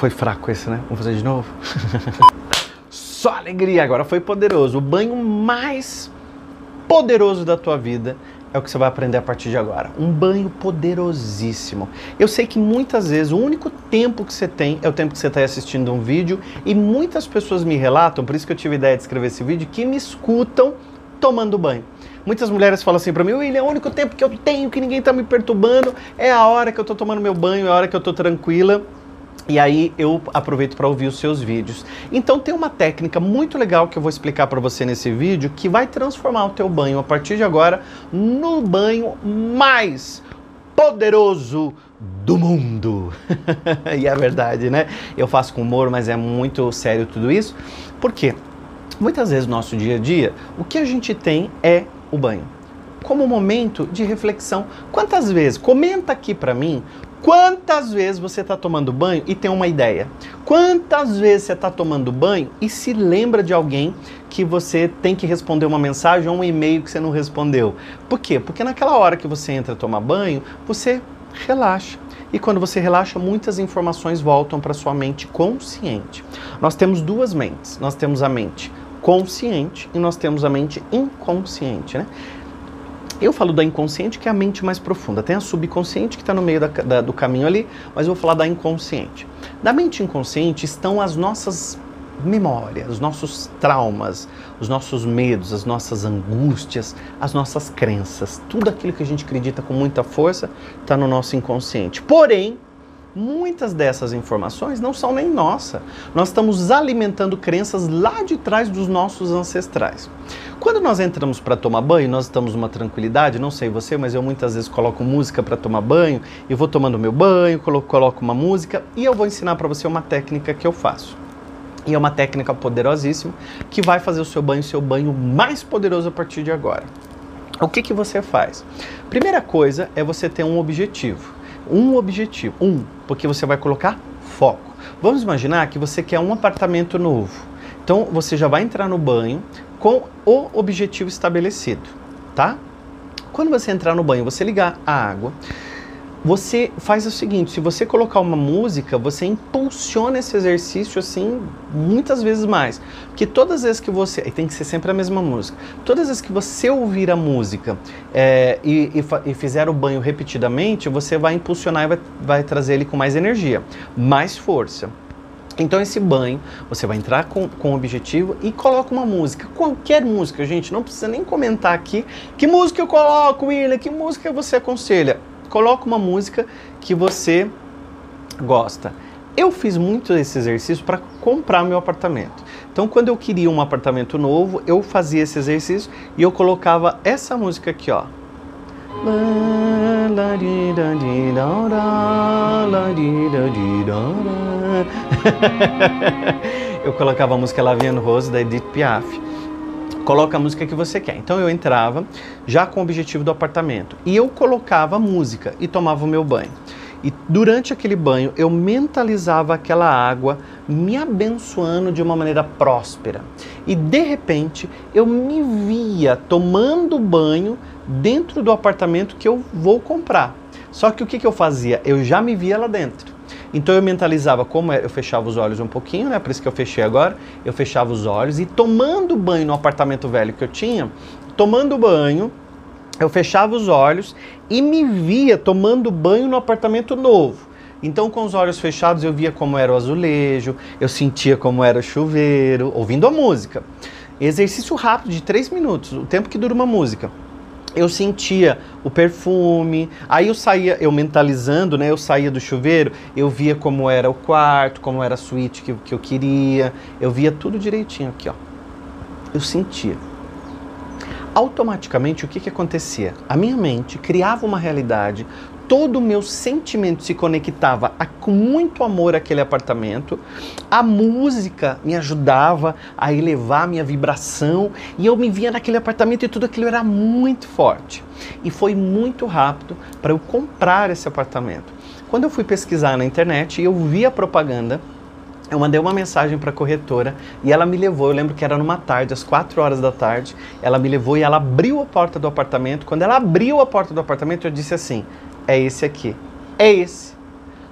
Foi fraco esse, né? Vamos fazer de novo? Só alegria, agora foi poderoso. O banho mais poderoso da tua vida é o que você vai aprender a partir de agora. Um banho poderosíssimo. Eu sei que muitas vezes o único tempo que você tem é o tempo que você está assistindo um vídeo e muitas pessoas me relatam, por isso que eu tive a ideia de escrever esse vídeo, que me escutam tomando banho. Muitas mulheres falam assim para mim, William, é o único tempo que eu tenho que ninguém está me perturbando é a hora que eu estou tomando meu banho, é a hora que eu estou tranquila. E aí eu aproveito para ouvir os seus vídeos. Então tem uma técnica muito legal que eu vou explicar para você nesse vídeo que vai transformar o teu banho a partir de agora no banho mais poderoso do mundo. e é verdade, né? Eu faço com humor, mas é muito sério tudo isso. Por quê? Muitas vezes no nosso dia a dia, o que a gente tem é o banho. Como momento de reflexão. Quantas vezes? Comenta aqui para mim Quantas vezes você está tomando banho e tem uma ideia? Quantas vezes você está tomando banho e se lembra de alguém que você tem que responder uma mensagem ou um e-mail que você não respondeu? Por quê? Porque naquela hora que você entra tomar banho, você relaxa. E quando você relaxa, muitas informações voltam para sua mente consciente. Nós temos duas mentes. Nós temos a mente consciente e nós temos a mente inconsciente, né? Eu falo da inconsciente, que é a mente mais profunda. Tem a subconsciente, que está no meio da, da, do caminho ali, mas eu vou falar da inconsciente. Da mente inconsciente estão as nossas memórias, os nossos traumas, os nossos medos, as nossas angústias, as nossas crenças. Tudo aquilo que a gente acredita com muita força está no nosso inconsciente. Porém, muitas dessas informações não são nem nossa. Nós estamos alimentando crenças lá de trás dos nossos ancestrais. Quando nós entramos para tomar banho, nós estamos numa tranquilidade, não sei você, mas eu muitas vezes coloco música para tomar banho, e vou tomando meu banho, coloco, coloco uma música e eu vou ensinar para você uma técnica que eu faço. E é uma técnica poderosíssima que vai fazer o seu banho seu banho mais poderoso a partir de agora. O que, que você faz? Primeira coisa é você ter um objetivo. Um objetivo. Um, porque você vai colocar foco. Vamos imaginar que você quer um apartamento novo. Então você já vai entrar no banho com o objetivo estabelecido, tá? Quando você entrar no banho, você ligar a água, você faz o seguinte: se você colocar uma música, você impulsiona esse exercício assim muitas vezes mais. Porque todas as vezes que você. E tem que ser sempre a mesma música. Todas as vezes que você ouvir a música é, e, e, e, fizer o banho repetidamente, você vai impulsionar e vai, vai trazer ele com mais energia, mais força. Então esse banho, você vai entrar com, com objetivo e coloca uma música, qualquer música, gente, não precisa nem comentar aqui que música eu coloco, William, que música você aconselha coloca uma música que você gosta. Eu fiz muito esse exercício para comprar meu apartamento. Então, quando eu queria um apartamento novo, eu fazia esse exercício e eu colocava essa música aqui, ó. eu colocava a música Lavian Rose da Edith Piaf coloca a música que você quer. Então eu entrava já com o objetivo do apartamento e eu colocava a música e tomava o meu banho. E durante aquele banho eu mentalizava aquela água me abençoando de uma maneira próspera. E de repente eu me via tomando banho dentro do apartamento que eu vou comprar. Só que o que, que eu fazia? Eu já me via lá dentro. Então eu mentalizava como é, eu fechava os olhos um pouquinho, né? Por isso que eu fechei agora. Eu fechava os olhos e tomando banho no apartamento velho que eu tinha, tomando banho, eu fechava os olhos e me via tomando banho no apartamento novo. Então, com os olhos fechados, eu via como era o azulejo, eu sentia como era o chuveiro, ouvindo a música. Exercício rápido de três minutos, o tempo que dura uma música eu sentia o perfume, aí eu saía, eu mentalizando, né? Eu saía do chuveiro, eu via como era o quarto, como era a suíte que, que eu queria, eu via tudo direitinho aqui, ó. Eu sentia. Automaticamente, o que, que acontecia? A minha mente criava uma realidade todo o meu sentimento se conectava a, com muito amor àquele apartamento. A música me ajudava a elevar minha vibração e eu me via naquele apartamento e tudo aquilo era muito forte. E foi muito rápido para eu comprar esse apartamento. Quando eu fui pesquisar na internet e eu vi a propaganda, eu mandei uma mensagem para a corretora e ela me levou. Eu lembro que era numa tarde, às 4 horas da tarde. Ela me levou e ela abriu a porta do apartamento. Quando ela abriu a porta do apartamento, eu disse assim: é esse aqui. É esse.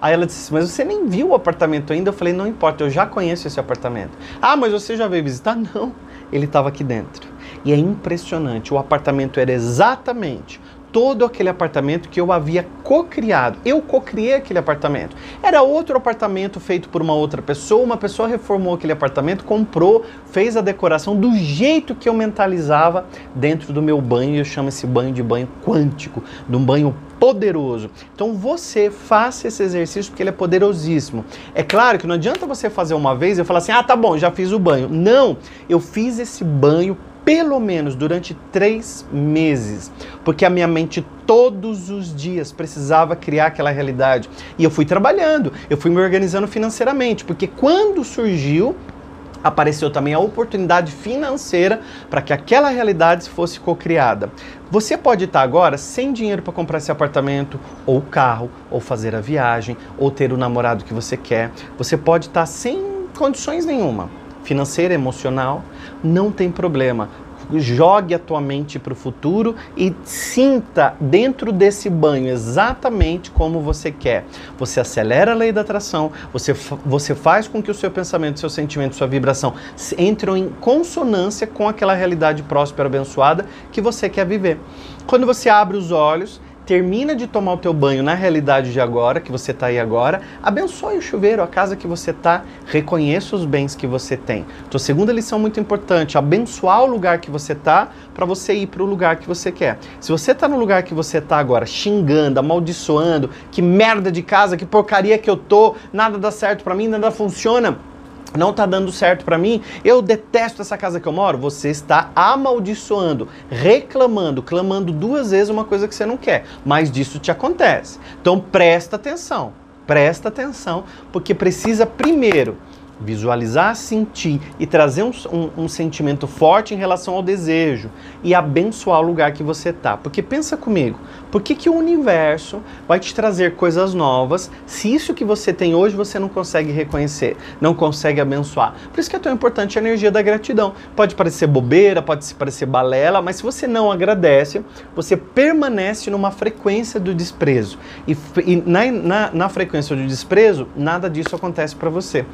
Aí ela disse, mas você nem viu o apartamento ainda? Eu falei, não importa, eu já conheço esse apartamento. Ah, mas você já veio visitar? Não, ele estava aqui dentro. E é impressionante, o apartamento era exatamente todo aquele apartamento que eu havia co-criado. Eu co-criei aquele apartamento. Era outro apartamento feito por uma outra pessoa, uma pessoa reformou aquele apartamento, comprou, fez a decoração do jeito que eu mentalizava dentro do meu banho, eu chamo esse banho de banho quântico, de um banho poderoso. Então você faça esse exercício porque ele é poderosíssimo. É claro que não adianta você fazer uma vez e falar assim: "Ah, tá bom, já fiz o banho". Não, eu fiz esse banho pelo menos durante três meses, porque a minha mente todos os dias precisava criar aquela realidade. E eu fui trabalhando, eu fui me organizando financeiramente, porque quando surgiu apareceu também a oportunidade financeira para que aquela realidade fosse cocriada. Você pode estar agora sem dinheiro para comprar esse apartamento, ou carro, ou fazer a viagem, ou ter o namorado que você quer. Você pode estar sem condições nenhuma financeira, emocional, não tem problema. Jogue a tua mente para o futuro e sinta dentro desse banho exatamente como você quer. Você acelera a lei da atração, você, você faz com que o seu pensamento, seu sentimento, sua vibração entrem em consonância com aquela realidade próspera, abençoada que você quer viver. Quando você abre os olhos, termina de tomar o teu banho na realidade de agora, que você está aí agora, abençoe o chuveiro, a casa que você está, reconheça os bens que você tem. Então, segunda lição muito importante, abençoar o lugar que você está para você ir para o lugar que você quer. Se você está no lugar que você está agora, xingando, amaldiçoando, que merda de casa, que porcaria que eu tô, nada dá certo para mim, nada funciona, não está dando certo para mim, eu detesto essa casa que eu moro. Você está amaldiçoando, reclamando, clamando duas vezes uma coisa que você não quer. Mas disso te acontece. Então presta atenção, presta atenção, porque precisa primeiro visualizar, sentir e trazer um, um, um, sentimento forte em relação ao desejo e abençoar o lugar que você está. Porque pensa comigo, por que, que o universo vai te trazer coisas novas se isso que você tem hoje você não consegue reconhecer, não consegue abençoar? Por isso que é tão importante a energia da gratidão. Pode parecer bobeira, pode parecer balela, mas se você não agradece, você permanece numa frequência do desprezo. E, e na, na, na frequência do desprezo, nada disso acontece para você.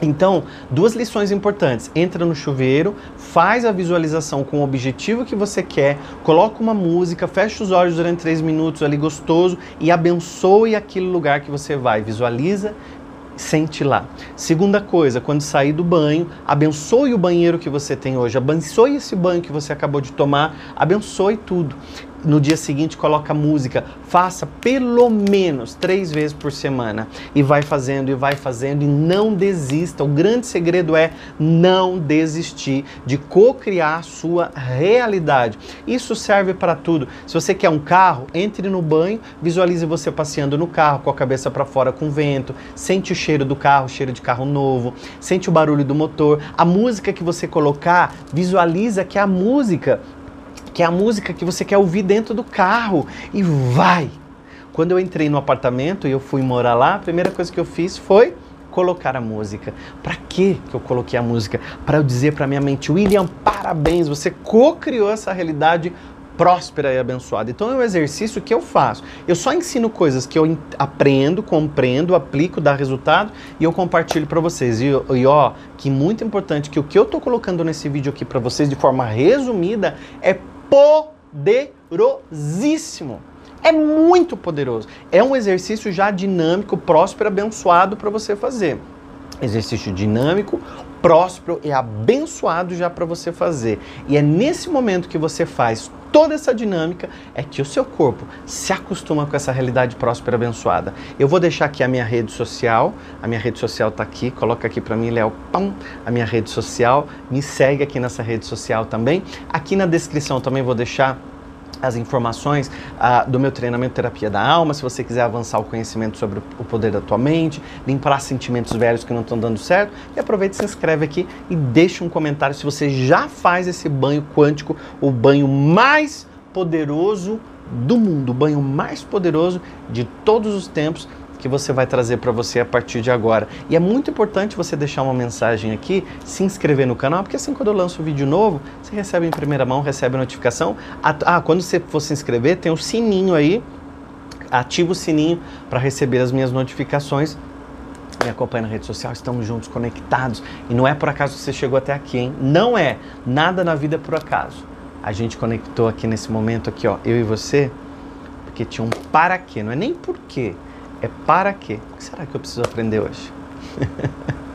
Então, duas lições importantes. Entra no chuveiro, faz a visualização com o objetivo que você quer, coloca uma música, fecha os olhos durante três minutos ali gostoso e abençoe aquele lugar que você vai. Visualiza, sente lá. Segunda coisa, quando sair do banho, abençoe o banheiro que você tem hoje, abençoe esse banho que você acabou de tomar, abençoe tudo no dia seguinte coloca música, faça pelo menos três vezes por semana e vai fazendo e vai fazendo e não desista. O grande segredo é não desistir de co-criar a sua realidade. Isso serve para tudo. Se você quer um carro, entre no banho, visualize você passeando no carro com a cabeça para fora com vento, sente o cheiro do carro, cheiro de carro novo, sente o barulho do motor. A música que você colocar, visualiza que é a música que é a música que você quer ouvir dentro do carro e vai. Quando eu entrei no apartamento e eu fui morar lá, a primeira coisa que eu fiz foi colocar a música. Para que eu coloquei a música? Para eu dizer para minha mente, William, parabéns, você co-criou essa realidade próspera e abençoada. Então é um exercício que eu faço. Eu só ensino coisas que eu aprendo, compreendo, aplico, dá resultado e eu compartilho para vocês. E, e, ó, que muito importante que o que eu tô colocando nesse vídeo aqui para vocês de forma resumida é poderosíssimo. É muito poderoso. É um exercício já dinâmico, próspero, abençoado para você fazer. Exercício dinâmico, próspero e abençoado já para você fazer. E é nesse momento que você faz toda essa dinâmica é que o seu corpo se acostuma com essa realidade próspera abençoada. Eu vou deixar aqui a minha rede social, a minha rede social está aqui, coloca aqui para mim, Léo, pam, a minha rede social, me segue aqui nessa rede social também. Aqui na descrição também vou deixar as informações uh, do meu treinamento Terapia da Alma, se você quiser avançar o conhecimento sobre o poder da tua mente, limpar sentimentos velhos que não estão dando certo, e aproveita, se inscreve aqui e deixa um comentário se você já faz esse banho quântico, o banho mais poderoso do mundo, o banho mais poderoso de todos os tempos que você vai trazer para você a partir de agora. E é muito importante você deixar uma mensagem aqui, se inscrever no canal, porque assim quando eu lanço um vídeo novo, você recebe em primeira mão, recebe a notificação. Ah, quando você for se inscrever, tem o um sininho aí ativa o sininho para receber as minhas notificações. Me acompanha na rede social, estamos juntos, conectados. E não é por acaso que você chegou até aqui, hein? Não é. Nada na vida é por acaso. A gente conectou aqui nesse momento aqui, ó, eu e você, porque tinha um para quê. Não é nem por quê, é para quê. O que será que eu preciso aprender hoje?